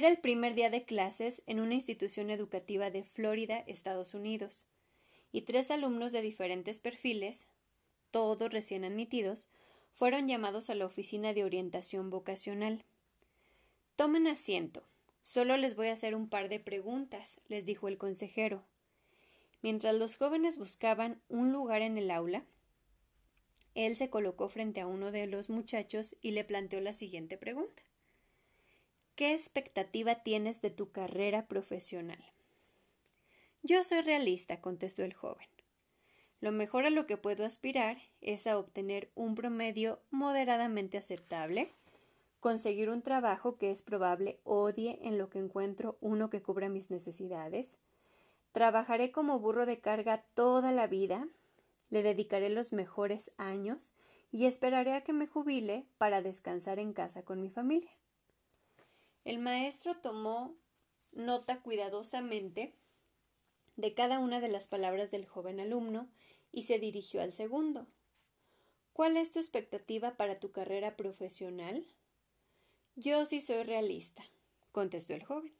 Era el primer día de clases en una institución educativa de Florida, Estados Unidos, y tres alumnos de diferentes perfiles, todos recién admitidos, fueron llamados a la oficina de orientación vocacional. Tomen asiento. Solo les voy a hacer un par de preguntas, les dijo el consejero. Mientras los jóvenes buscaban un lugar en el aula, él se colocó frente a uno de los muchachos y le planteó la siguiente pregunta. ¿Qué expectativa tienes de tu carrera profesional? Yo soy realista, contestó el joven. Lo mejor a lo que puedo aspirar es a obtener un promedio moderadamente aceptable, conseguir un trabajo que es probable odie en lo que encuentro uno que cubra mis necesidades, trabajaré como burro de carga toda la vida, le dedicaré los mejores años y esperaré a que me jubile para descansar en casa con mi familia. El maestro tomó nota cuidadosamente de cada una de las palabras del joven alumno y se dirigió al segundo. ¿Cuál es tu expectativa para tu carrera profesional? Yo sí soy realista, contestó el joven.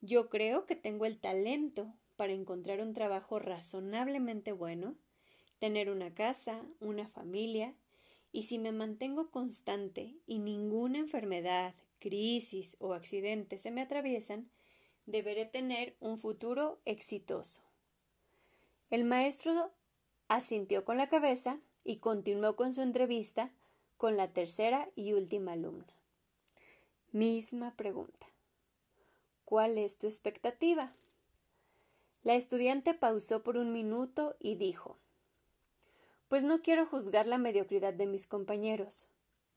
Yo creo que tengo el talento para encontrar un trabajo razonablemente bueno, tener una casa, una familia, y si me mantengo constante y ninguna enfermedad, crisis o accidentes se me atraviesan, deberé tener un futuro exitoso. El maestro asintió con la cabeza y continuó con su entrevista con la tercera y última alumna. Misma pregunta. ¿Cuál es tu expectativa? La estudiante pausó por un minuto y dijo Pues no quiero juzgar la mediocridad de mis compañeros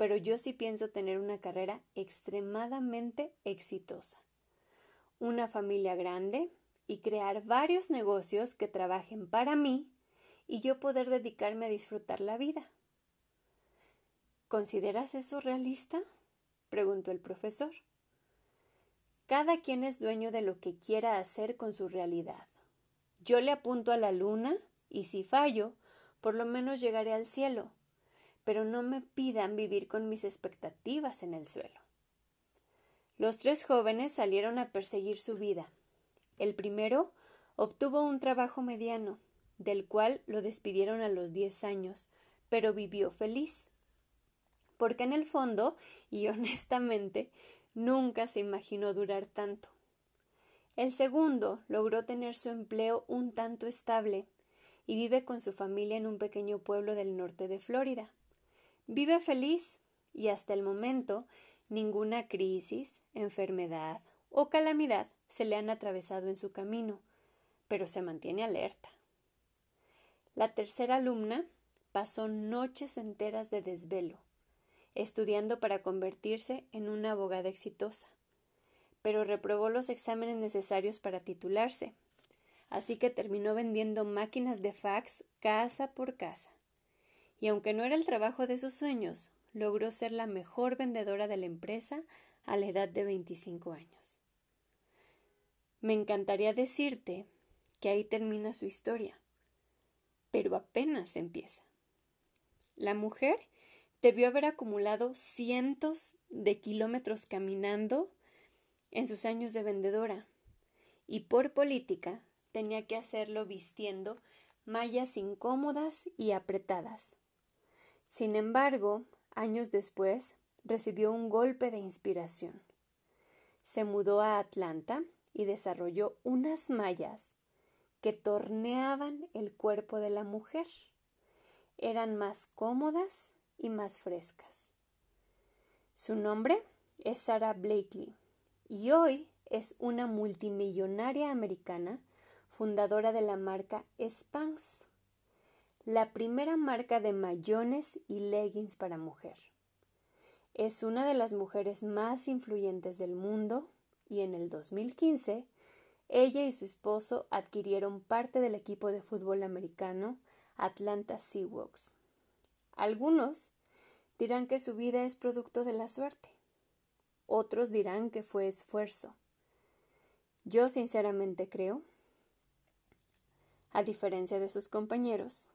pero yo sí pienso tener una carrera extremadamente exitosa, una familia grande y crear varios negocios que trabajen para mí y yo poder dedicarme a disfrutar la vida. ¿Consideras eso realista? preguntó el profesor. Cada quien es dueño de lo que quiera hacer con su realidad. Yo le apunto a la luna y si fallo, por lo menos llegaré al cielo pero no me pidan vivir con mis expectativas en el suelo. Los tres jóvenes salieron a perseguir su vida. El primero obtuvo un trabajo mediano, del cual lo despidieron a los diez años, pero vivió feliz. Porque en el fondo, y honestamente, nunca se imaginó durar tanto. El segundo logró tener su empleo un tanto estable y vive con su familia en un pequeño pueblo del norte de Florida. Vive feliz y hasta el momento ninguna crisis, enfermedad o calamidad se le han atravesado en su camino, pero se mantiene alerta. La tercera alumna pasó noches enteras de desvelo, estudiando para convertirse en una abogada exitosa, pero reprobó los exámenes necesarios para titularse, así que terminó vendiendo máquinas de fax casa por casa y aunque no era el trabajo de sus sueños, logró ser la mejor vendedora de la empresa a la edad de 25 años. Me encantaría decirte que ahí termina su historia, pero apenas empieza. La mujer debió haber acumulado cientos de kilómetros caminando en sus años de vendedora, y por política tenía que hacerlo vistiendo mallas incómodas y apretadas, sin embargo, años después, recibió un golpe de inspiración. Se mudó a Atlanta y desarrolló unas mallas que torneaban el cuerpo de la mujer. Eran más cómodas y más frescas. Su nombre es Sarah Blakely y hoy es una multimillonaria americana fundadora de la marca Spanx la primera marca de mayones y leggings para mujer. es una de las mujeres más influyentes del mundo y en el 2015 ella y su esposo adquirieron parte del equipo de fútbol americano Atlanta Seahawks. Algunos dirán que su vida es producto de la suerte. Otros dirán que fue esfuerzo. Yo sinceramente creo, a diferencia de sus compañeros,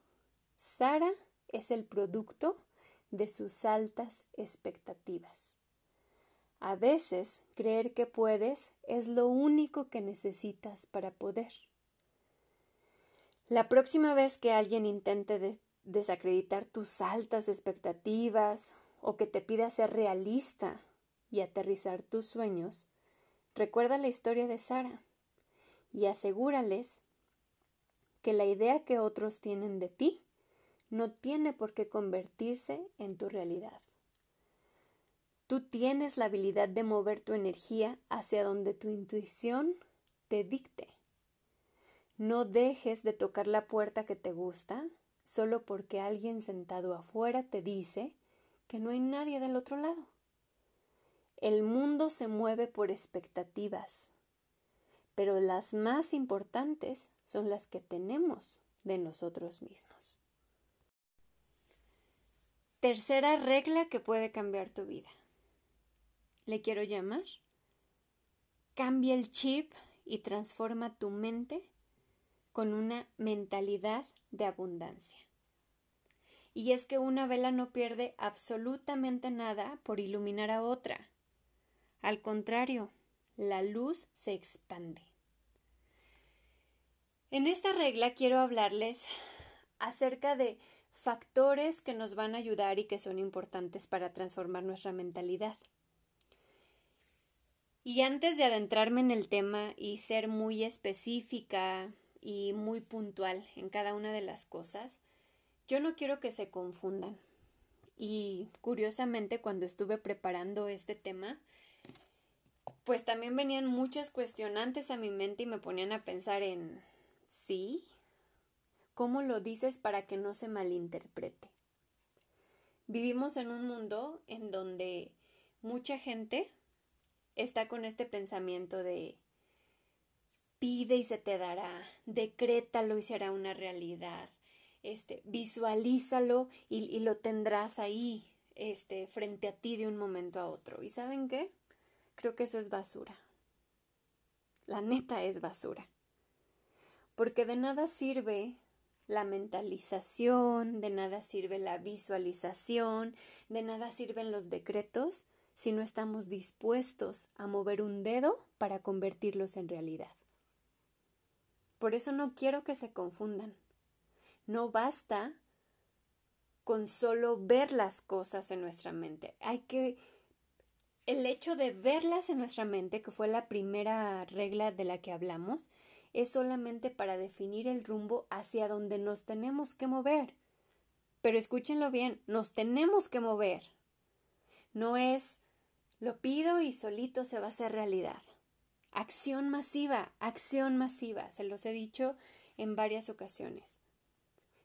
Sara es el producto de sus altas expectativas. A veces creer que puedes es lo único que necesitas para poder. La próxima vez que alguien intente desacreditar tus altas expectativas o que te pida ser realista y aterrizar tus sueños, recuerda la historia de Sara y asegúrales que la idea que otros tienen de ti no tiene por qué convertirse en tu realidad. Tú tienes la habilidad de mover tu energía hacia donde tu intuición te dicte. No dejes de tocar la puerta que te gusta solo porque alguien sentado afuera te dice que no hay nadie del otro lado. El mundo se mueve por expectativas, pero las más importantes son las que tenemos de nosotros mismos. Tercera regla que puede cambiar tu vida. Le quiero llamar. Cambia el chip y transforma tu mente con una mentalidad de abundancia. Y es que una vela no pierde absolutamente nada por iluminar a otra. Al contrario, la luz se expande. En esta regla quiero hablarles acerca de factores que nos van a ayudar y que son importantes para transformar nuestra mentalidad. Y antes de adentrarme en el tema y ser muy específica y muy puntual en cada una de las cosas, yo no quiero que se confundan. Y curiosamente cuando estuve preparando este tema, pues también venían muchas cuestionantes a mi mente y me ponían a pensar en ¿sí? ¿Cómo lo dices para que no se malinterprete? Vivimos en un mundo en donde mucha gente está con este pensamiento de pide y se te dará, decrétalo y será una realidad, este, visualízalo y, y lo tendrás ahí, este, frente a ti de un momento a otro. ¿Y saben qué? Creo que eso es basura. La neta es basura. Porque de nada sirve la mentalización, de nada sirve la visualización, de nada sirven los decretos si no estamos dispuestos a mover un dedo para convertirlos en realidad. Por eso no quiero que se confundan. No basta con solo ver las cosas en nuestra mente. Hay que el hecho de verlas en nuestra mente, que fue la primera regla de la que hablamos, es solamente para definir el rumbo hacia donde nos tenemos que mover. Pero escúchenlo bien, nos tenemos que mover. No es lo pido y solito se va a hacer realidad. Acción masiva, acción masiva, se los he dicho en varias ocasiones.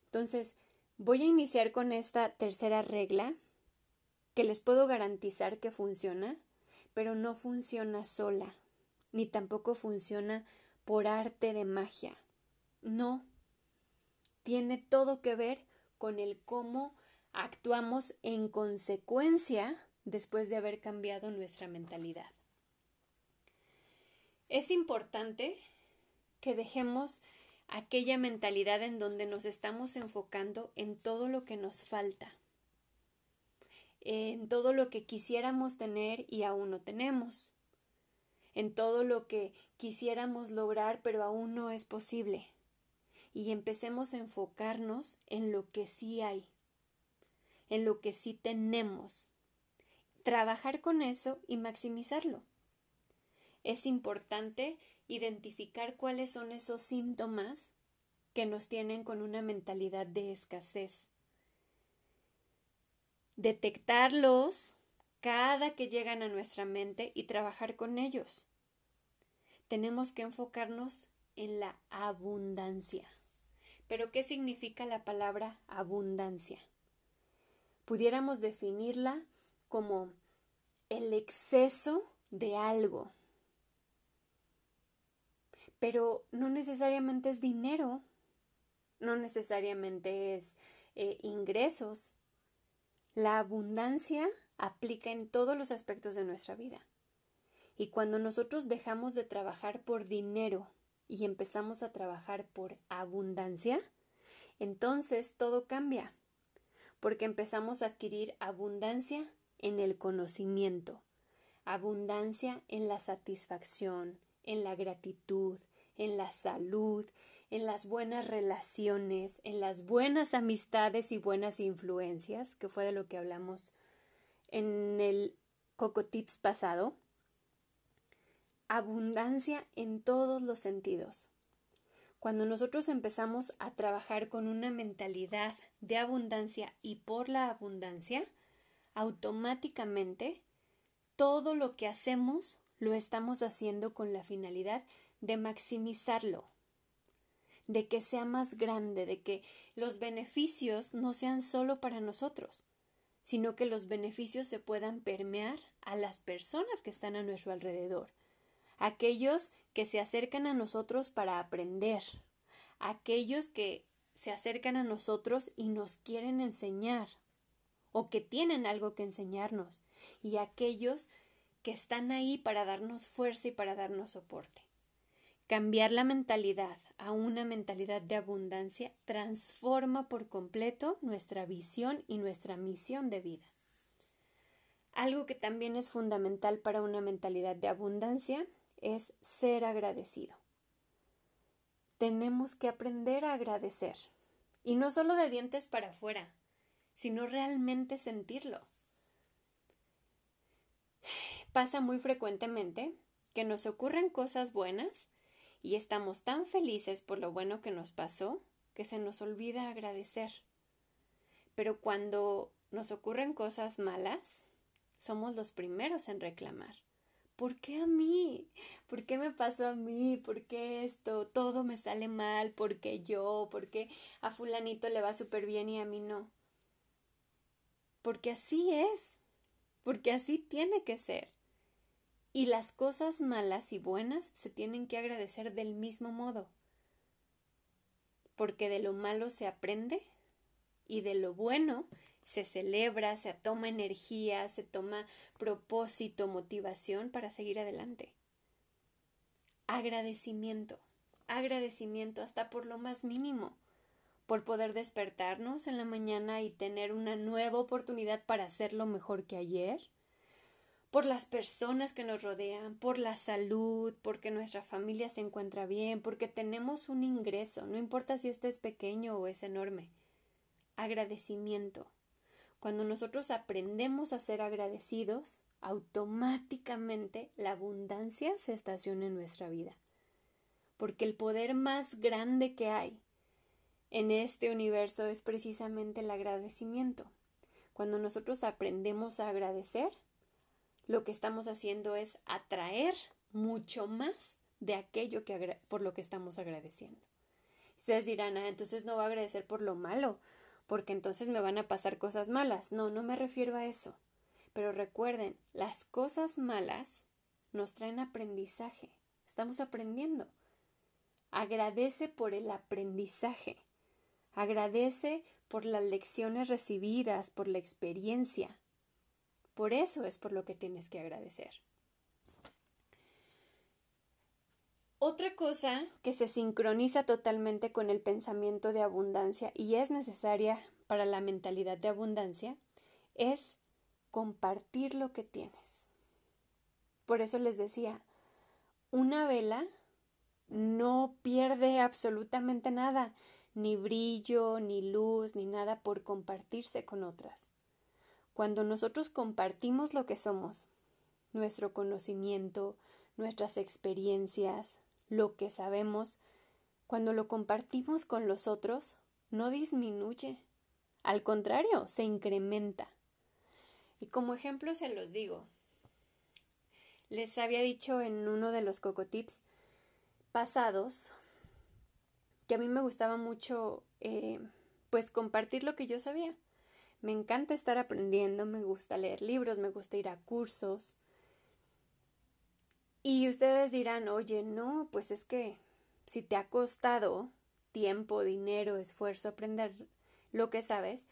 Entonces, voy a iniciar con esta tercera regla que les puedo garantizar que funciona, pero no funciona sola, ni tampoco funciona por arte de magia. No. Tiene todo que ver con el cómo actuamos en consecuencia después de haber cambiado nuestra mentalidad. Es importante que dejemos aquella mentalidad en donde nos estamos enfocando en todo lo que nos falta, en todo lo que quisiéramos tener y aún no tenemos, en todo lo que quisiéramos lograr pero aún no es posible, y empecemos a enfocarnos en lo que sí hay, en lo que sí tenemos, trabajar con eso y maximizarlo. Es importante identificar cuáles son esos síntomas que nos tienen con una mentalidad de escasez. Detectarlos cada que llegan a nuestra mente y trabajar con ellos. Tenemos que enfocarnos en la abundancia. Pero ¿qué significa la palabra abundancia? Pudiéramos definirla como el exceso de algo. Pero no necesariamente es dinero, no necesariamente es eh, ingresos. La abundancia aplica en todos los aspectos de nuestra vida. Y cuando nosotros dejamos de trabajar por dinero y empezamos a trabajar por abundancia, entonces todo cambia, porque empezamos a adquirir abundancia en el conocimiento, abundancia en la satisfacción, en la gratitud, en la salud, en las buenas relaciones, en las buenas amistades y buenas influencias, que fue de lo que hablamos en el Coco Tips pasado. Abundancia en todos los sentidos. Cuando nosotros empezamos a trabajar con una mentalidad de abundancia y por la abundancia, automáticamente todo lo que hacemos lo estamos haciendo con la finalidad de maximizarlo, de que sea más grande, de que los beneficios no sean solo para nosotros, sino que los beneficios se puedan permear a las personas que están a nuestro alrededor, aquellos que se acercan a nosotros para aprender, aquellos que se acercan a nosotros y nos quieren enseñar, o que tienen algo que enseñarnos, y aquellos que están ahí para darnos fuerza y para darnos soporte. Cambiar la mentalidad a una mentalidad de abundancia transforma por completo nuestra visión y nuestra misión de vida. Algo que también es fundamental para una mentalidad de abundancia es ser agradecido. Tenemos que aprender a agradecer. Y no solo de dientes para afuera, sino realmente sentirlo. Pasa muy frecuentemente que nos ocurren cosas buenas y estamos tan felices por lo bueno que nos pasó que se nos olvida agradecer. Pero cuando nos ocurren cosas malas, somos los primeros en reclamar. ¿Por qué a mí? ¿Por qué me pasó a mí? ¿Por qué esto? Todo me sale mal. ¿Por qué yo? ¿Por qué a fulanito le va súper bien y a mí no? Porque así es. Porque así tiene que ser. Y las cosas malas y buenas se tienen que agradecer del mismo modo. Porque de lo malo se aprende y de lo bueno se celebra, se toma energía, se toma propósito, motivación para seguir adelante. Agradecimiento, agradecimiento hasta por lo más mínimo, por poder despertarnos en la mañana y tener una nueva oportunidad para hacerlo mejor que ayer, por las personas que nos rodean, por la salud, porque nuestra familia se encuentra bien, porque tenemos un ingreso, no importa si este es pequeño o es enorme. Agradecimiento. Cuando nosotros aprendemos a ser agradecidos, automáticamente la abundancia se estaciona en nuestra vida. Porque el poder más grande que hay en este universo es precisamente el agradecimiento. Cuando nosotros aprendemos a agradecer, lo que estamos haciendo es atraer mucho más de aquello que por lo que estamos agradeciendo. Ustedes dirán, ah, entonces no va a agradecer por lo malo, porque entonces me van a pasar cosas malas. No, no me refiero a eso. Pero recuerden, las cosas malas nos traen aprendizaje. Estamos aprendiendo. Agradece por el aprendizaje. Agradece por las lecciones recibidas, por la experiencia. Por eso es por lo que tienes que agradecer. Otra cosa que se sincroniza totalmente con el pensamiento de abundancia y es necesaria para la mentalidad de abundancia es compartir lo que tienes. Por eso les decía, una vela no pierde absolutamente nada, ni brillo, ni luz, ni nada por compartirse con otras. Cuando nosotros compartimos lo que somos, nuestro conocimiento, nuestras experiencias, lo que sabemos, cuando lo compartimos con los otros, no disminuye. Al contrario, se incrementa. Y como ejemplo se los digo. Les había dicho en uno de los cocotips pasados que a mí me gustaba mucho eh, pues compartir lo que yo sabía Me encanta estar aprendiendo, me gusta leer libros, me gusta ir a cursos. Y ustedes dirán, oye, no, pues es que si te ha costado tiempo, dinero, esfuerzo aprender lo que sabes,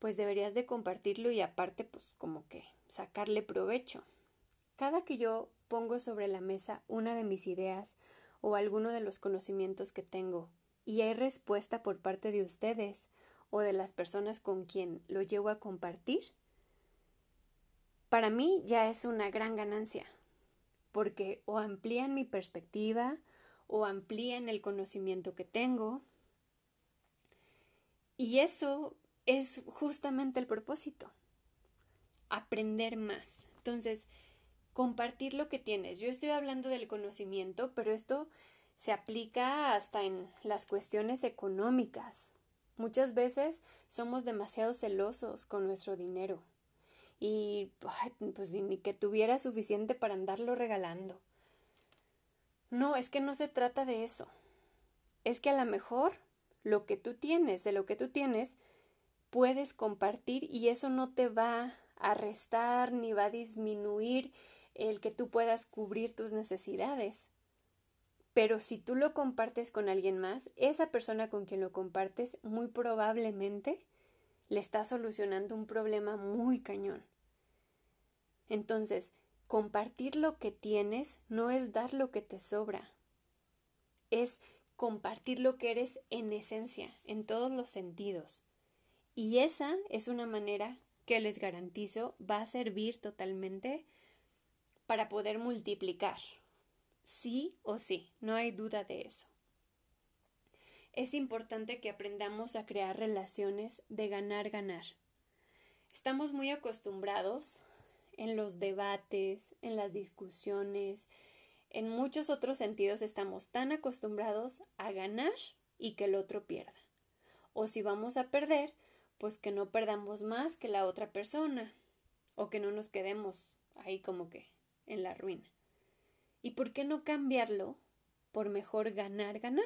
pues deberías de compartirlo y aparte, pues como que sacarle provecho. Cada que yo pongo sobre la mesa una de mis ideas o alguno de los conocimientos que tengo y hay respuesta por parte de ustedes o de las personas con quien lo llevo a compartir, para mí ya es una gran ganancia, porque o amplían mi perspectiva o amplían el conocimiento que tengo, y eso es justamente el propósito, aprender más. Entonces, compartir lo que tienes. Yo estoy hablando del conocimiento, pero esto se aplica hasta en las cuestiones económicas. Muchas veces somos demasiado celosos con nuestro dinero y pues ni que tuviera suficiente para andarlo regalando. No, es que no se trata de eso. Es que a lo mejor lo que tú tienes, de lo que tú tienes, puedes compartir y eso no te va a restar ni va a disminuir el que tú puedas cubrir tus necesidades. Pero si tú lo compartes con alguien más, esa persona con quien lo compartes muy probablemente le está solucionando un problema muy cañón. Entonces, compartir lo que tienes no es dar lo que te sobra, es compartir lo que eres en esencia, en todos los sentidos. Y esa es una manera que les garantizo va a servir totalmente para poder multiplicar. Sí o sí, no hay duda de eso. Es importante que aprendamos a crear relaciones de ganar-ganar. Estamos muy acostumbrados en los debates, en las discusiones, en muchos otros sentidos estamos tan acostumbrados a ganar y que el otro pierda. O si vamos a perder, pues que no perdamos más que la otra persona, o que no nos quedemos ahí como que en la ruina. ¿Y por qué no cambiarlo por mejor ganar, ganar?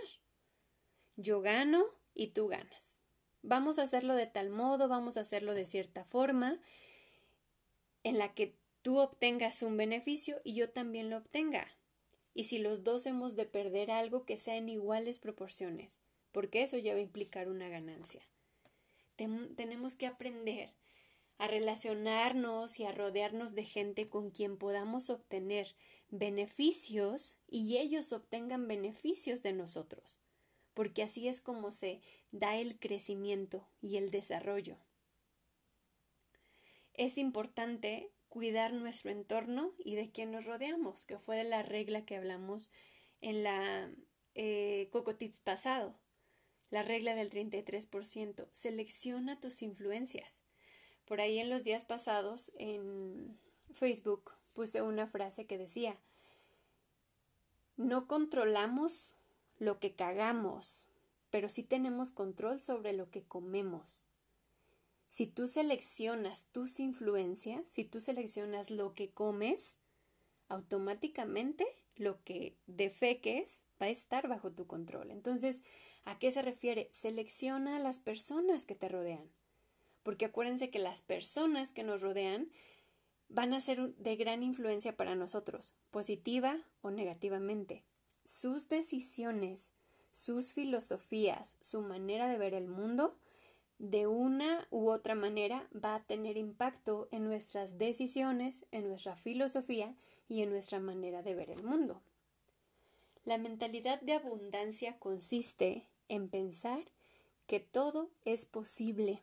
Yo gano y tú ganas. Vamos a hacerlo de tal modo, vamos a hacerlo de cierta forma, en la que tú obtengas un beneficio y yo también lo obtenga y si los dos hemos de perder algo que sea en iguales proporciones, porque eso ya va a implicar una ganancia. tenemos que aprender a relacionarnos y a rodearnos de gente con quien podamos obtener beneficios y ellos obtengan beneficios de nosotros, porque así es como se da el crecimiento y el desarrollo. Es importante cuidar nuestro entorno y de quien nos rodeamos, que fue de la regla que hablamos en la eh, Cocotips pasado, la regla del 33%. Selecciona tus influencias. Por ahí en los días pasados en Facebook puse una frase que decía, no controlamos lo que cagamos, pero sí tenemos control sobre lo que comemos. Si tú seleccionas tus influencias, si tú seleccionas lo que comes, automáticamente lo que defeques va a estar bajo tu control. Entonces, ¿a qué se refiere? Selecciona a las personas que te rodean. Porque acuérdense que las personas que nos rodean van a ser de gran influencia para nosotros, positiva o negativamente. Sus decisiones, sus filosofías, su manera de ver el mundo de una u otra manera va a tener impacto en nuestras decisiones, en nuestra filosofía y en nuestra manera de ver el mundo. La mentalidad de abundancia consiste en pensar que todo es posible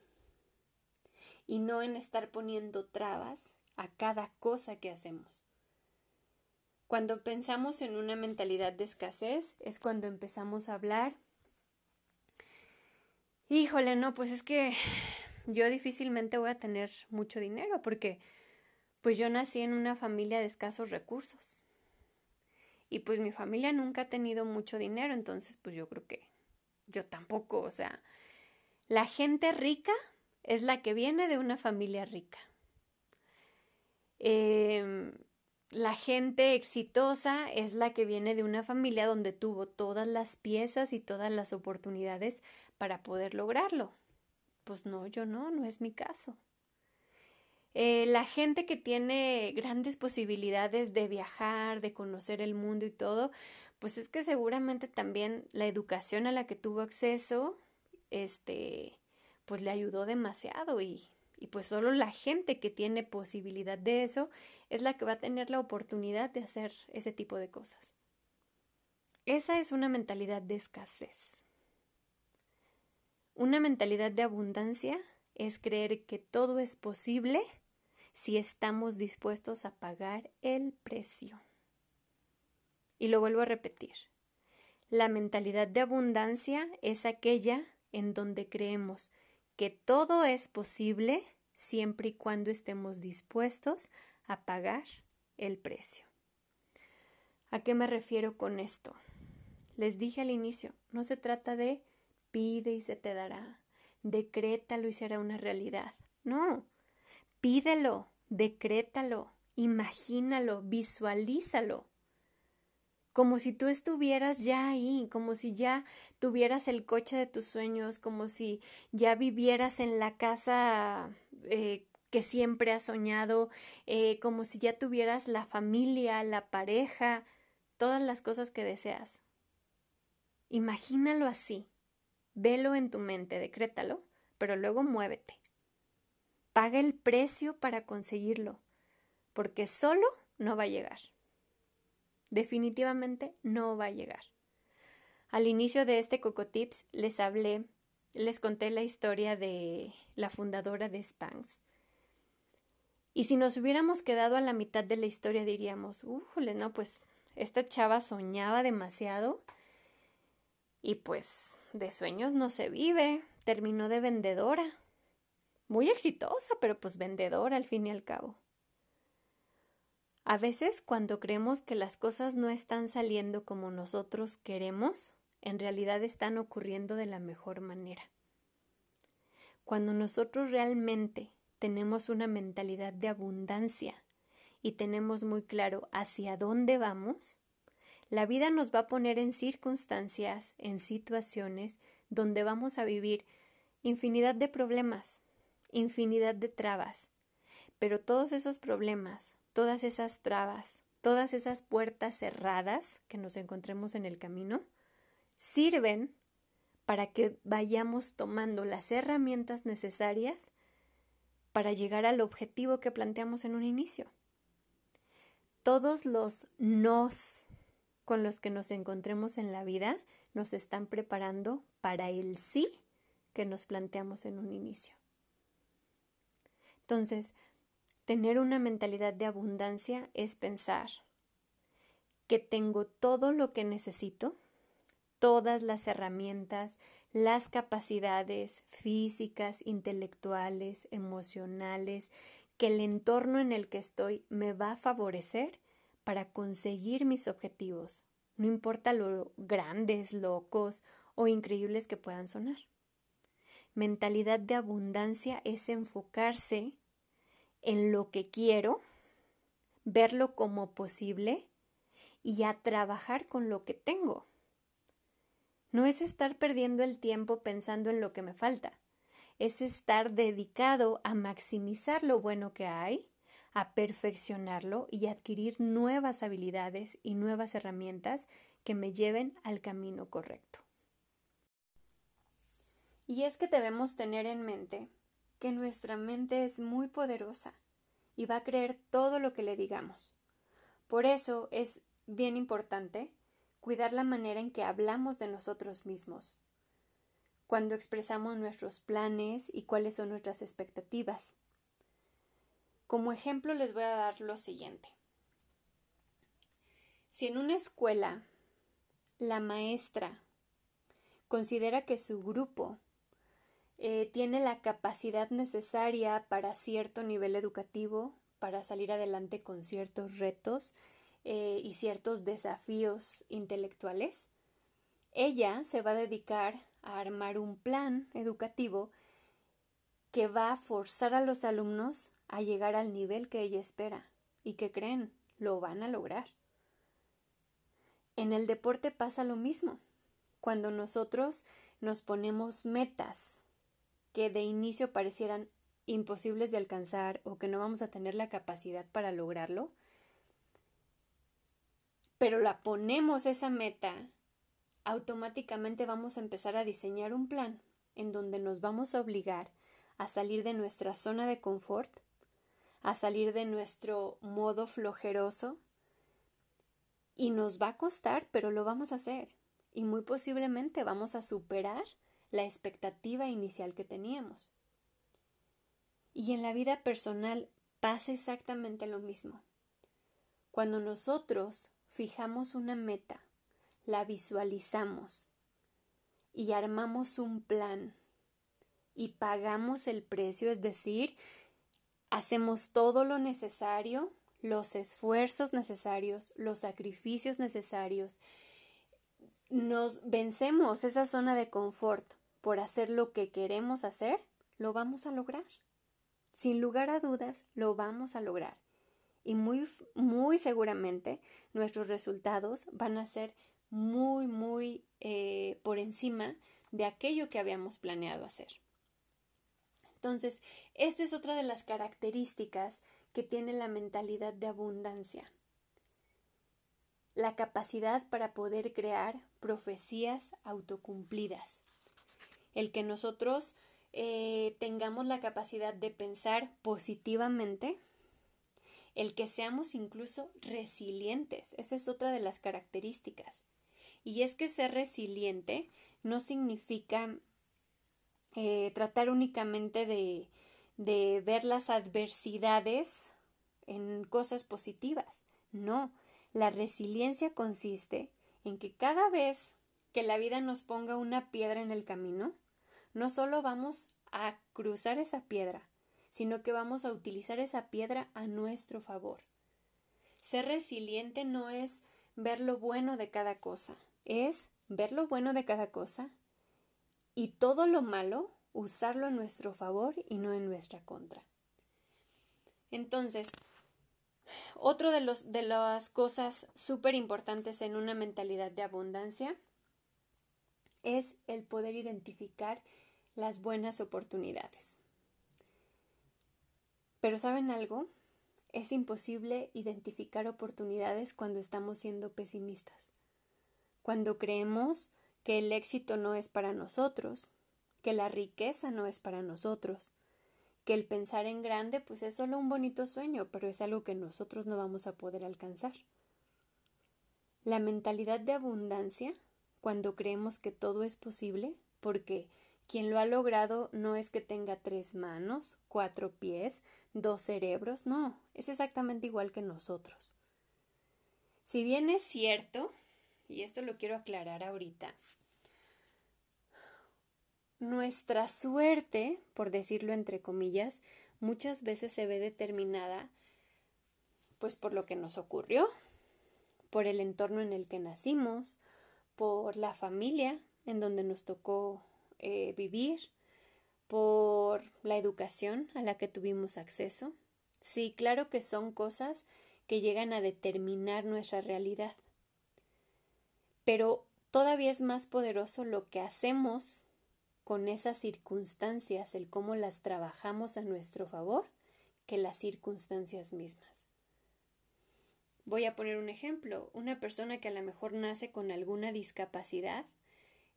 y no en estar poniendo trabas a cada cosa que hacemos. Cuando pensamos en una mentalidad de escasez es cuando empezamos a hablar híjole, no, pues es que yo difícilmente voy a tener mucho dinero porque pues yo nací en una familia de escasos recursos. Y pues mi familia nunca ha tenido mucho dinero, entonces pues yo creo que yo tampoco, o sea, la gente rica es la que viene de una familia rica. Eh, la gente exitosa es la que viene de una familia donde tuvo todas las piezas y todas las oportunidades para poder lograrlo. Pues no, yo no, no es mi caso. Eh, la gente que tiene grandes posibilidades de viajar, de conocer el mundo y todo, pues es que seguramente también la educación a la que tuvo acceso, este, pues le ayudó demasiado y, y pues solo la gente que tiene posibilidad de eso es la que va a tener la oportunidad de hacer ese tipo de cosas. Esa es una mentalidad de escasez. Una mentalidad de abundancia es creer que todo es posible si estamos dispuestos a pagar el precio. Y lo vuelvo a repetir. La mentalidad de abundancia es aquella en donde creemos que todo es posible siempre y cuando estemos dispuestos a pagar el precio. ¿A qué me refiero con esto? Les dije al inicio, no se trata de pide y se te dará, decrétalo y será una realidad. No, pídelo, decrétalo, imagínalo, visualízalo como si tú estuvieras ya ahí, como si ya tuvieras el coche de tus sueños, como si ya vivieras en la casa eh, que siempre has soñado, eh, como si ya tuvieras la familia, la pareja, todas las cosas que deseas. Imagínalo así, velo en tu mente, decrétalo, pero luego muévete. Paga el precio para conseguirlo, porque solo no va a llegar definitivamente no va a llegar. Al inicio de este Cocotips les hablé, les conté la historia de la fundadora de Spanx. Y si nos hubiéramos quedado a la mitad de la historia diríamos, ¡újole! No, pues esta chava soñaba demasiado y pues de sueños no se vive. Terminó de vendedora. Muy exitosa, pero pues vendedora al fin y al cabo. A veces cuando creemos que las cosas no están saliendo como nosotros queremos, en realidad están ocurriendo de la mejor manera. Cuando nosotros realmente tenemos una mentalidad de abundancia y tenemos muy claro hacia dónde vamos, la vida nos va a poner en circunstancias, en situaciones donde vamos a vivir infinidad de problemas, infinidad de trabas, pero todos esos problemas, todas esas trabas, todas esas puertas cerradas que nos encontremos en el camino, sirven para que vayamos tomando las herramientas necesarias para llegar al objetivo que planteamos en un inicio. Todos los nos con los que nos encontremos en la vida nos están preparando para el sí que nos planteamos en un inicio. Entonces, Tener una mentalidad de abundancia es pensar que tengo todo lo que necesito, todas las herramientas, las capacidades físicas, intelectuales, emocionales, que el entorno en el que estoy me va a favorecer para conseguir mis objetivos, no importa lo grandes, locos o increíbles que puedan sonar. Mentalidad de abundancia es enfocarse en lo que quiero, verlo como posible y a trabajar con lo que tengo. No es estar perdiendo el tiempo pensando en lo que me falta, es estar dedicado a maximizar lo bueno que hay, a perfeccionarlo y adquirir nuevas habilidades y nuevas herramientas que me lleven al camino correcto. Y es que debemos tener en mente que nuestra mente es muy poderosa y va a creer todo lo que le digamos. Por eso es bien importante cuidar la manera en que hablamos de nosotros mismos, cuando expresamos nuestros planes y cuáles son nuestras expectativas. Como ejemplo les voy a dar lo siguiente. Si en una escuela la maestra considera que su grupo eh, tiene la capacidad necesaria para cierto nivel educativo, para salir adelante con ciertos retos eh, y ciertos desafíos intelectuales. Ella se va a dedicar a armar un plan educativo que va a forzar a los alumnos a llegar al nivel que ella espera y que creen lo van a lograr. En el deporte pasa lo mismo. Cuando nosotros nos ponemos metas que de inicio parecieran imposibles de alcanzar o que no vamos a tener la capacidad para lograrlo, pero la ponemos esa meta, automáticamente vamos a empezar a diseñar un plan en donde nos vamos a obligar a salir de nuestra zona de confort, a salir de nuestro modo flojeroso y nos va a costar, pero lo vamos a hacer y muy posiblemente vamos a superar la expectativa inicial que teníamos. Y en la vida personal pasa exactamente lo mismo. Cuando nosotros fijamos una meta, la visualizamos y armamos un plan y pagamos el precio, es decir, hacemos todo lo necesario, los esfuerzos necesarios, los sacrificios necesarios, nos vencemos esa zona de confort por hacer lo que queremos hacer, lo vamos a lograr. Sin lugar a dudas, lo vamos a lograr. Y muy, muy seguramente nuestros resultados van a ser muy, muy eh, por encima de aquello que habíamos planeado hacer. Entonces, esta es otra de las características que tiene la mentalidad de abundancia. La capacidad para poder crear profecías autocumplidas. El que nosotros eh, tengamos la capacidad de pensar positivamente, el que seamos incluso resilientes. Esa es otra de las características. Y es que ser resiliente no significa eh, tratar únicamente de, de ver las adversidades en cosas positivas. No, la resiliencia consiste en que cada vez que la vida nos ponga una piedra en el camino, no solo vamos a cruzar esa piedra, sino que vamos a utilizar esa piedra a nuestro favor. Ser resiliente no es ver lo bueno de cada cosa, es ver lo bueno de cada cosa y todo lo malo usarlo en nuestro favor y no en nuestra contra. Entonces, otro de, los, de las cosas súper importantes en una mentalidad de abundancia es el poder identificar las buenas oportunidades. Pero ¿saben algo? Es imposible identificar oportunidades cuando estamos siendo pesimistas, cuando creemos que el éxito no es para nosotros, que la riqueza no es para nosotros, que el pensar en grande pues es solo un bonito sueño, pero es algo que nosotros no vamos a poder alcanzar. La mentalidad de abundancia, cuando creemos que todo es posible, porque quien lo ha logrado no es que tenga tres manos, cuatro pies, dos cerebros, no, es exactamente igual que nosotros. Si bien es cierto, y esto lo quiero aclarar ahorita, nuestra suerte, por decirlo entre comillas, muchas veces se ve determinada pues por lo que nos ocurrió, por el entorno en el que nacimos, por la familia en donde nos tocó eh, vivir, por la educación a la que tuvimos acceso. Sí, claro que son cosas que llegan a determinar nuestra realidad. Pero todavía es más poderoso lo que hacemos con esas circunstancias, el cómo las trabajamos a nuestro favor, que las circunstancias mismas. Voy a poner un ejemplo. Una persona que a lo mejor nace con alguna discapacidad,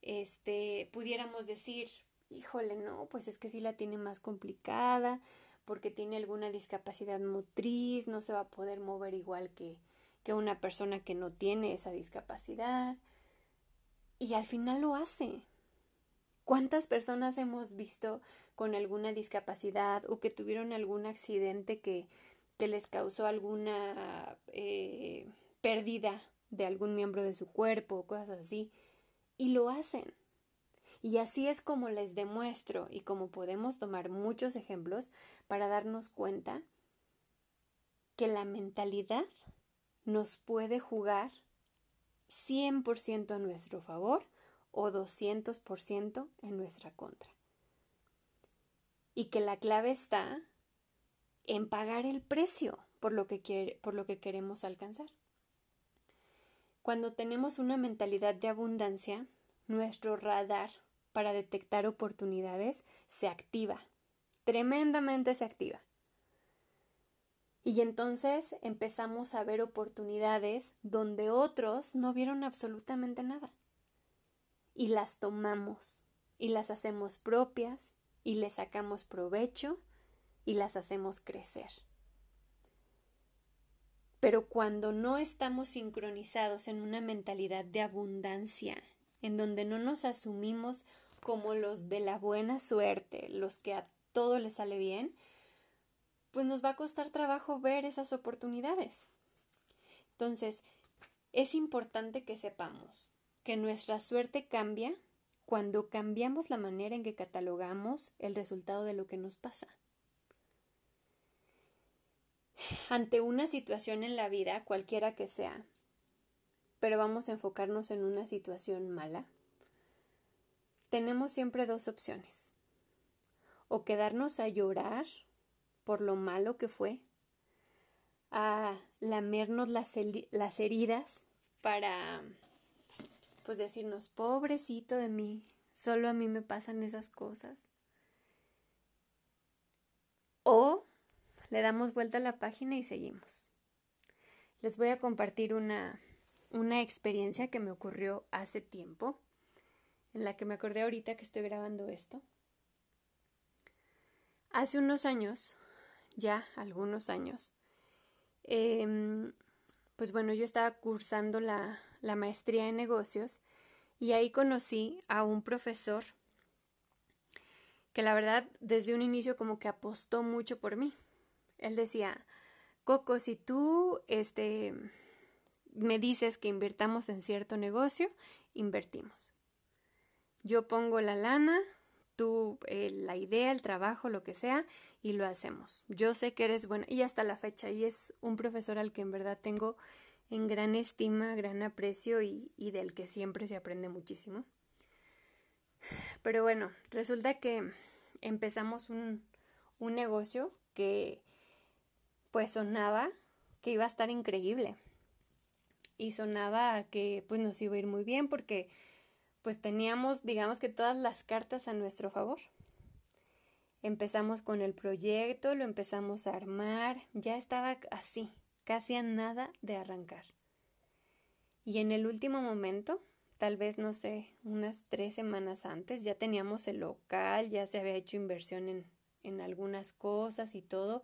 este, pudiéramos decir, híjole, no, pues es que sí la tiene más complicada, porque tiene alguna discapacidad motriz, no se va a poder mover igual que, que una persona que no tiene esa discapacidad. Y al final lo hace, ¿Cuántas personas hemos visto con alguna discapacidad o que tuvieron algún accidente que, les causó alguna eh, pérdida de algún miembro de su cuerpo o cosas así? Y lo hacen. Y así es como les demuestro y como podemos tomar muchos ejemplos para darnos cuenta que la mentalidad nos puede jugar 100% a nuestro favor o 200% en nuestra contra. Y que la clave está en pagar el precio por lo que, por lo que queremos alcanzar. Cuando tenemos una mentalidad de abundancia, nuestro radar para detectar oportunidades se activa, tremendamente se activa. Y entonces empezamos a ver oportunidades donde otros no vieron absolutamente nada. Y las tomamos, y las hacemos propias, y le sacamos provecho, y las hacemos crecer. Pero cuando no estamos sincronizados en una mentalidad de abundancia, en donde no nos asumimos como los de la buena suerte, los que a todo les sale bien, pues nos va a costar trabajo ver esas oportunidades. Entonces, es importante que sepamos que nuestra suerte cambia cuando cambiamos la manera en que catalogamos el resultado de lo que nos pasa. Ante una situación en la vida, cualquiera que sea, pero vamos a enfocarnos en una situación mala, tenemos siempre dos opciones. O quedarnos a llorar por lo malo que fue, a lamernos las, las heridas para, pues decirnos, pobrecito de mí, solo a mí me pasan esas cosas. O le damos vuelta a la página y seguimos. Les voy a compartir una, una experiencia que me ocurrió hace tiempo, en la que me acordé ahorita que estoy grabando esto. Hace unos años ya algunos años. Em, pues bueno, yo estaba cursando la, la maestría en negocios y ahí conocí a un profesor que la verdad desde un inicio como que apostó mucho por mí. Él decía, Coco, si tú este, me dices que invirtamos en cierto negocio, invertimos. Yo pongo la lana, tú eh, la idea, el trabajo, lo que sea, y lo hacemos. Yo sé que eres bueno y hasta la fecha, y es un profesor al que en verdad tengo en gran estima, gran aprecio y, y del que siempre se aprende muchísimo. Pero bueno, resulta que empezamos un, un negocio que pues sonaba que iba a estar increíble y sonaba que pues nos iba a ir muy bien porque pues teníamos digamos que todas las cartas a nuestro favor. Empezamos con el proyecto, lo empezamos a armar, ya estaba así, casi a nada de arrancar. Y en el último momento, tal vez no sé, unas tres semanas antes, ya teníamos el local, ya se había hecho inversión en, en algunas cosas y todo.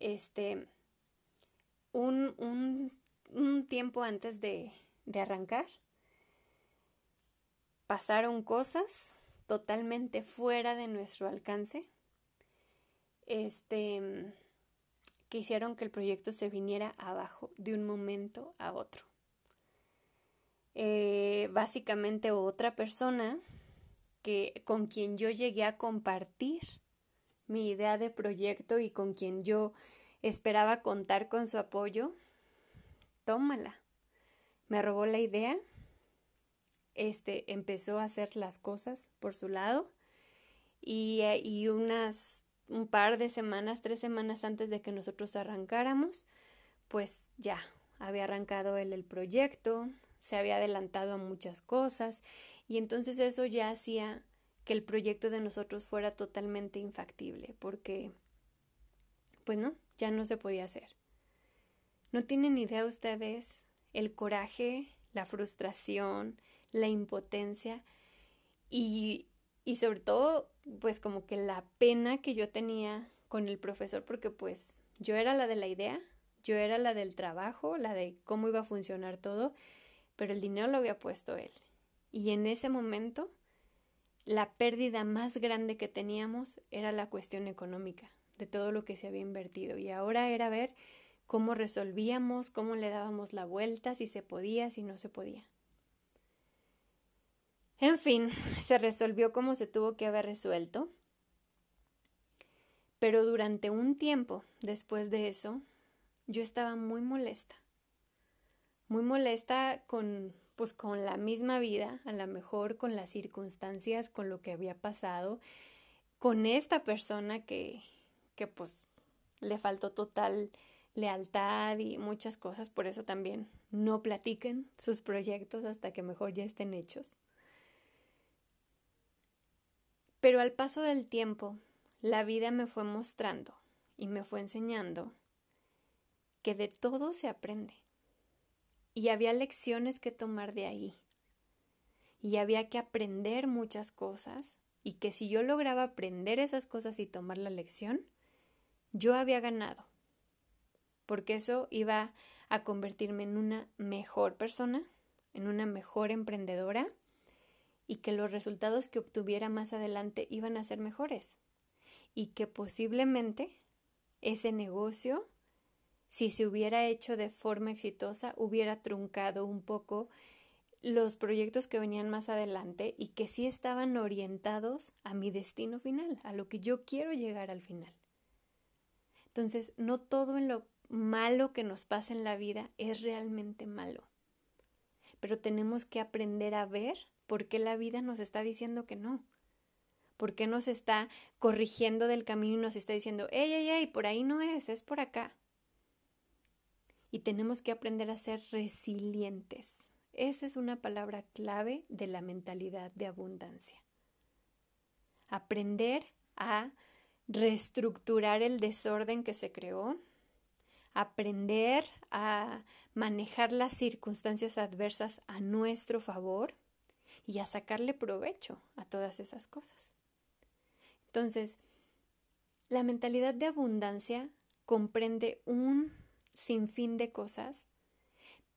Este, un, un, un tiempo antes de, de arrancar, pasaron cosas totalmente fuera de nuestro alcance, este, que hicieron que el proyecto se viniera abajo de un momento a otro. Eh, básicamente otra persona que con quien yo llegué a compartir mi idea de proyecto y con quien yo esperaba contar con su apoyo, tómala. Me robó la idea este, empezó a hacer las cosas por su lado y, eh, y unas un par de semanas, tres semanas antes de que nosotros arrancáramos, pues ya había arrancado él el proyecto, se había adelantado a muchas cosas y entonces eso ya hacía que el proyecto de nosotros fuera totalmente infactible porque pues no, ya no se podía hacer. No tienen idea ustedes el coraje, la frustración, la impotencia y, y sobre todo pues como que la pena que yo tenía con el profesor porque pues yo era la de la idea, yo era la del trabajo, la de cómo iba a funcionar todo, pero el dinero lo había puesto él. Y en ese momento la pérdida más grande que teníamos era la cuestión económica de todo lo que se había invertido y ahora era ver cómo resolvíamos, cómo le dábamos la vuelta, si se podía, si no se podía. En fin, se resolvió como se tuvo que haber resuelto. Pero durante un tiempo después de eso, yo estaba muy molesta. Muy molesta con pues con la misma vida, a lo mejor con las circunstancias, con lo que había pasado, con esta persona que, que pues le faltó total lealtad y muchas cosas, por eso también no platiquen sus proyectos hasta que mejor ya estén hechos. Pero al paso del tiempo, la vida me fue mostrando y me fue enseñando que de todo se aprende. Y había lecciones que tomar de ahí. Y había que aprender muchas cosas y que si yo lograba aprender esas cosas y tomar la lección, yo había ganado. Porque eso iba a convertirme en una mejor persona, en una mejor emprendedora y que los resultados que obtuviera más adelante iban a ser mejores y que posiblemente ese negocio, si se hubiera hecho de forma exitosa, hubiera truncado un poco los proyectos que venían más adelante y que sí estaban orientados a mi destino final, a lo que yo quiero llegar al final. Entonces, no todo lo malo que nos pasa en la vida es realmente malo, pero tenemos que aprender a ver por qué la vida nos está diciendo que no. ¿Por qué nos está corrigiendo del camino y nos está diciendo, ey, ey, ey, por ahí no es, es por acá? Y tenemos que aprender a ser resilientes. Esa es una palabra clave de la mentalidad de abundancia. Aprender a reestructurar el desorden que se creó, aprender a manejar las circunstancias adversas a nuestro favor y a sacarle provecho a todas esas cosas. Entonces, la mentalidad de abundancia comprende un sinfín de cosas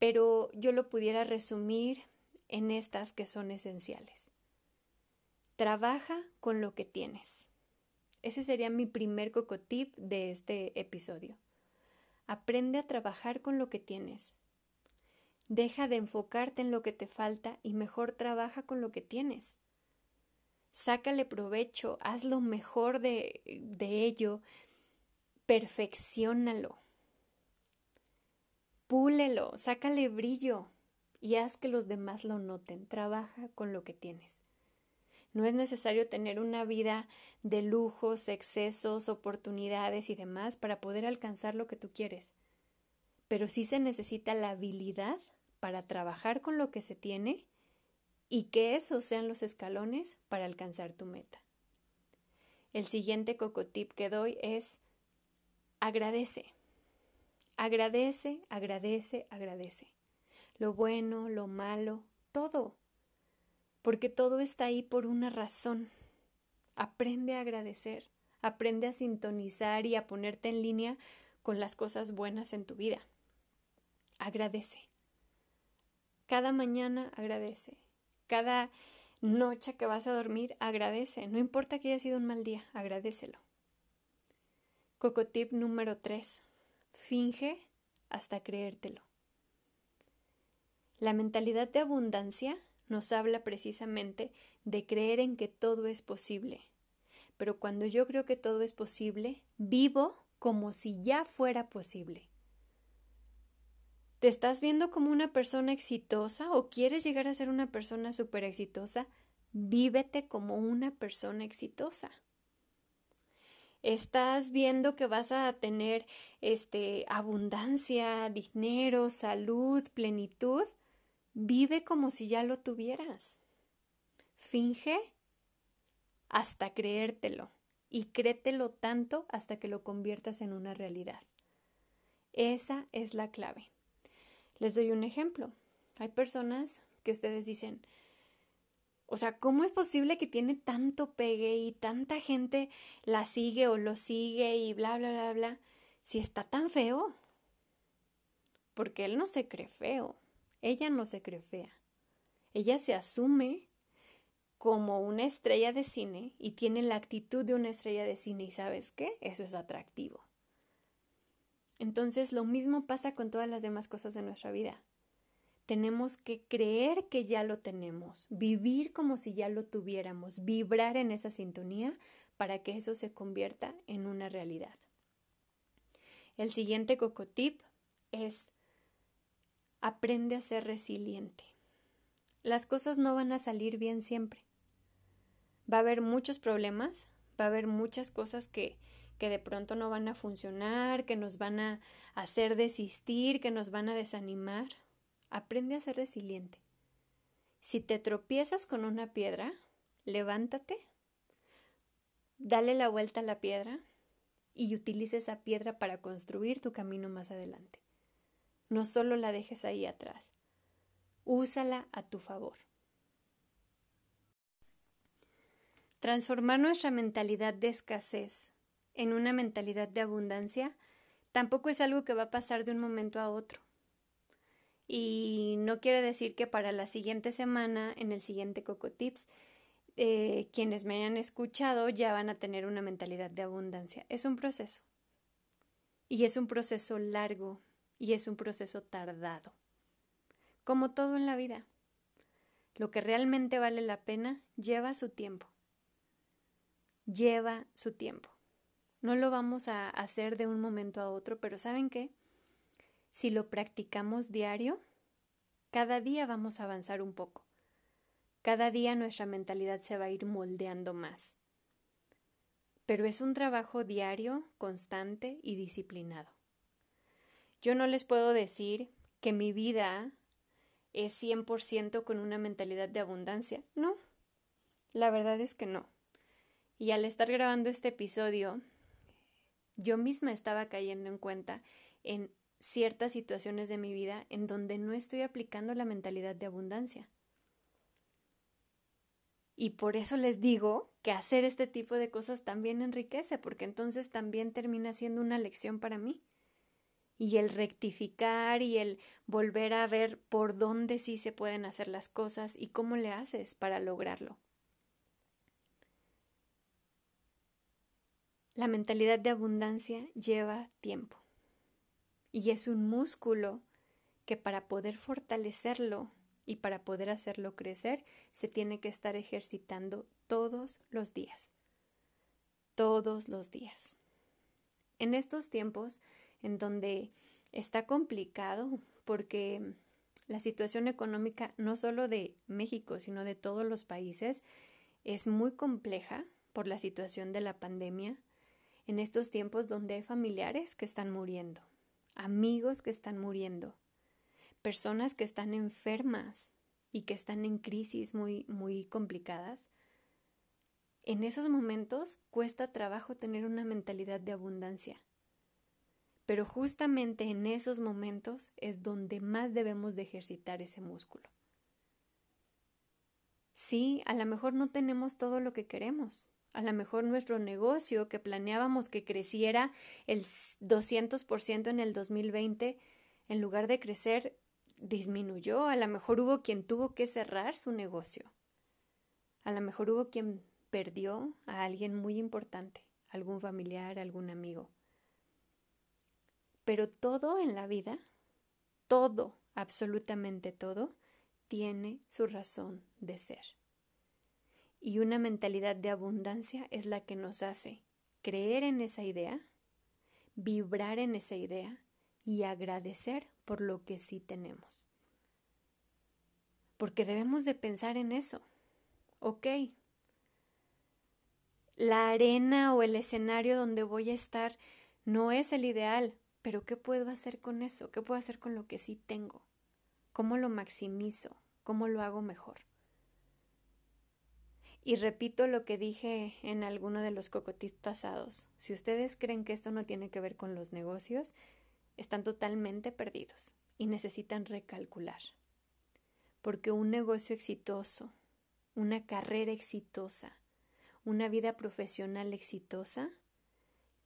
pero yo lo pudiera resumir en estas que son esenciales. Trabaja con lo que tienes. Ese sería mi primer cocotip de este episodio. Aprende a trabajar con lo que tienes. Deja de enfocarte en lo que te falta y mejor trabaja con lo que tienes. Sácale provecho, haz lo mejor de, de ello, perfeccionalo púlelo, sácale brillo y haz que los demás lo noten. Trabaja con lo que tienes. No es necesario tener una vida de lujos, excesos, oportunidades y demás para poder alcanzar lo que tú quieres. Pero sí se necesita la habilidad para trabajar con lo que se tiene y que esos sean los escalones para alcanzar tu meta. El siguiente cocotip que doy es agradece. Agradece, agradece, agradece. Lo bueno, lo malo, todo. Porque todo está ahí por una razón. Aprende a agradecer, aprende a sintonizar y a ponerte en línea con las cosas buenas en tu vida. Agradece. Cada mañana agradece. Cada noche que vas a dormir, agradece. No importa que haya sido un mal día, agradecelo. Cocotip número 3. Finge hasta creértelo. La mentalidad de abundancia nos habla precisamente de creer en que todo es posible. Pero cuando yo creo que todo es posible, vivo como si ya fuera posible. ¿Te estás viendo como una persona exitosa o quieres llegar a ser una persona súper exitosa? Vívete como una persona exitosa estás viendo que vas a tener este abundancia, dinero, salud, plenitud, vive como si ya lo tuvieras. Finge hasta creértelo y créetelo tanto hasta que lo conviertas en una realidad. Esa es la clave. Les doy un ejemplo. Hay personas que ustedes dicen, o sea, ¿cómo es posible que tiene tanto pegue y tanta gente la sigue o lo sigue y bla, bla, bla, bla, si está tan feo? Porque él no se cree feo, ella no se cree fea. Ella se asume como una estrella de cine y tiene la actitud de una estrella de cine y sabes qué, eso es atractivo. Entonces lo mismo pasa con todas las demás cosas de nuestra vida tenemos que creer que ya lo tenemos, vivir como si ya lo tuviéramos, vibrar en esa sintonía para que eso se convierta en una realidad. El siguiente cocotip es aprende a ser resiliente. Las cosas no van a salir bien siempre. Va a haber muchos problemas, va a haber muchas cosas que, que de pronto no van a funcionar, que nos van a hacer desistir, que nos van a desanimar. Aprende a ser resiliente. Si te tropiezas con una piedra, levántate, dale la vuelta a la piedra y utilice esa piedra para construir tu camino más adelante. No solo la dejes ahí atrás, úsala a tu favor. Transformar nuestra mentalidad de escasez en una mentalidad de abundancia tampoco es algo que va a pasar de un momento a otro. Y no quiere decir que para la siguiente semana, en el siguiente Coco Tips, eh, quienes me hayan escuchado ya van a tener una mentalidad de abundancia. Es un proceso. Y es un proceso largo y es un proceso tardado. Como todo en la vida. Lo que realmente vale la pena lleva su tiempo lleva su tiempo. No lo vamos a hacer de un momento a otro, pero ¿saben qué? Si lo practicamos diario, cada día vamos a avanzar un poco. Cada día nuestra mentalidad se va a ir moldeando más. Pero es un trabajo diario, constante y disciplinado. Yo no les puedo decir que mi vida es 100% con una mentalidad de abundancia. No, la verdad es que no. Y al estar grabando este episodio, yo misma estaba cayendo en cuenta en ciertas situaciones de mi vida en donde no estoy aplicando la mentalidad de abundancia. Y por eso les digo que hacer este tipo de cosas también enriquece, porque entonces también termina siendo una lección para mí. Y el rectificar y el volver a ver por dónde sí se pueden hacer las cosas y cómo le haces para lograrlo. La mentalidad de abundancia lleva tiempo y es un músculo que para poder fortalecerlo y para poder hacerlo crecer se tiene que estar ejercitando todos los días. Todos los días. En estos tiempos en donde está complicado porque la situación económica no solo de México, sino de todos los países es muy compleja por la situación de la pandemia, en estos tiempos donde hay familiares que están muriendo, amigos que están muriendo, personas que están enfermas y que están en crisis muy, muy complicadas, en esos momentos cuesta trabajo tener una mentalidad de abundancia. Pero justamente en esos momentos es donde más debemos de ejercitar ese músculo. Sí, a lo mejor no tenemos todo lo que queremos, a lo mejor nuestro negocio que planeábamos que creciera el 200% en el 2020, en lugar de crecer, disminuyó. A lo mejor hubo quien tuvo que cerrar su negocio. A lo mejor hubo quien perdió a alguien muy importante, algún familiar, algún amigo. Pero todo en la vida, todo, absolutamente todo, tiene su razón de ser y una mentalidad de abundancia es la que nos hace creer en esa idea, vibrar en esa idea y agradecer por lo que sí tenemos. Porque debemos de pensar en eso. Ok, la arena o el escenario donde voy a estar no es el ideal, pero ¿qué puedo hacer con eso? ¿Qué puedo hacer con lo que sí tengo? ¿Cómo lo maximizo? ¿Cómo lo hago mejor? Y repito lo que dije en alguno de los cocotips pasados. Si ustedes creen que esto no tiene que ver con los negocios, están totalmente perdidos y necesitan recalcular. Porque un negocio exitoso, una carrera exitosa, una vida profesional exitosa,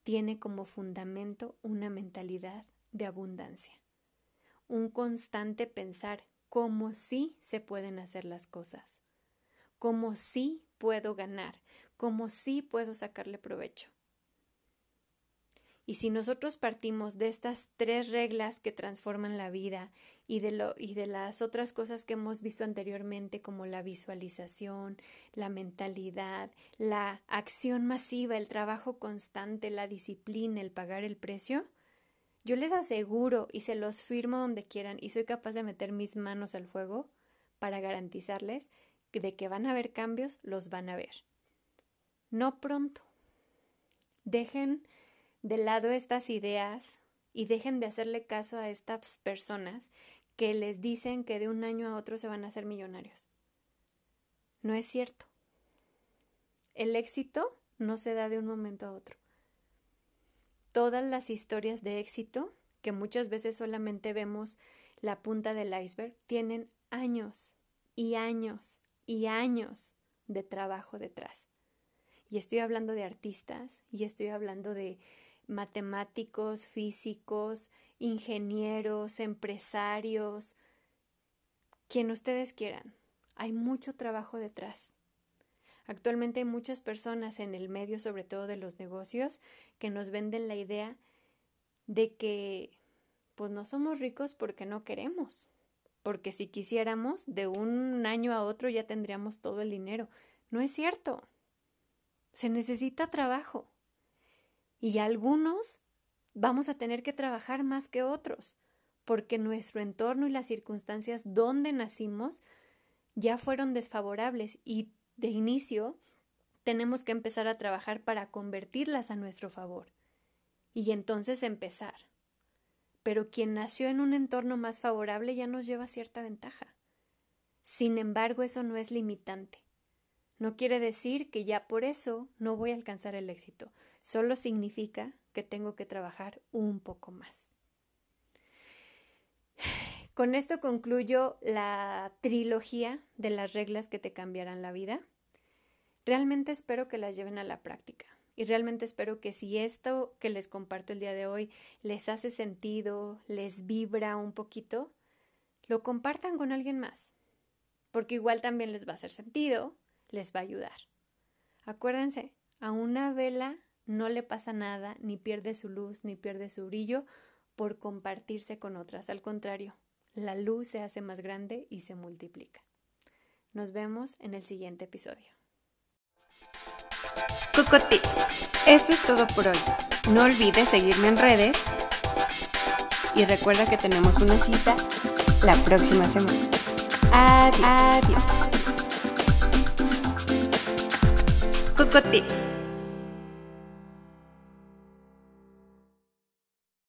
tiene como fundamento una mentalidad de abundancia. Un constante pensar cómo sí se pueden hacer las cosas, cómo sí puedo ganar, como sí puedo sacarle provecho. Y si nosotros partimos de estas tres reglas que transforman la vida y de, lo, y de las otras cosas que hemos visto anteriormente como la visualización, la mentalidad, la acción masiva, el trabajo constante, la disciplina, el pagar el precio, yo les aseguro y se los firmo donde quieran y soy capaz de meter mis manos al fuego para garantizarles de que van a haber cambios, los van a ver. No pronto. Dejen de lado estas ideas y dejen de hacerle caso a estas personas que les dicen que de un año a otro se van a hacer millonarios. No es cierto. El éxito no se da de un momento a otro. Todas las historias de éxito, que muchas veces solamente vemos la punta del iceberg, tienen años y años y años de trabajo detrás. Y estoy hablando de artistas, y estoy hablando de matemáticos, físicos, ingenieros, empresarios, quien ustedes quieran. Hay mucho trabajo detrás. Actualmente hay muchas personas en el medio, sobre todo de los negocios, que nos venden la idea de que pues no somos ricos porque no queremos, porque si quisiéramos, de un año a otro ya tendríamos todo el dinero. No es cierto. Se necesita trabajo. Y algunos vamos a tener que trabajar más que otros, porque nuestro entorno y las circunstancias donde nacimos ya fueron desfavorables y de inicio tenemos que empezar a trabajar para convertirlas a nuestro favor y entonces empezar. Pero quien nació en un entorno más favorable ya nos lleva cierta ventaja. Sin embargo, eso no es limitante. No quiere decir que ya por eso no voy a alcanzar el éxito, solo significa que tengo que trabajar un poco más. Con esto concluyo la trilogía de las reglas que te cambiarán la vida. Realmente espero que las lleven a la práctica y realmente espero que si esto que les comparto el día de hoy les hace sentido, les vibra un poquito, lo compartan con alguien más, porque igual también les va a hacer sentido les va a ayudar. Acuérdense, a una vela no le pasa nada, ni pierde su luz, ni pierde su brillo por compartirse con otras. Al contrario, la luz se hace más grande y se multiplica. Nos vemos en el siguiente episodio. Coco Tips. Esto es todo por hoy. No olvides seguirme en redes y recuerda que tenemos una cita la próxima semana. Adiós. Adiós. Coco Tips.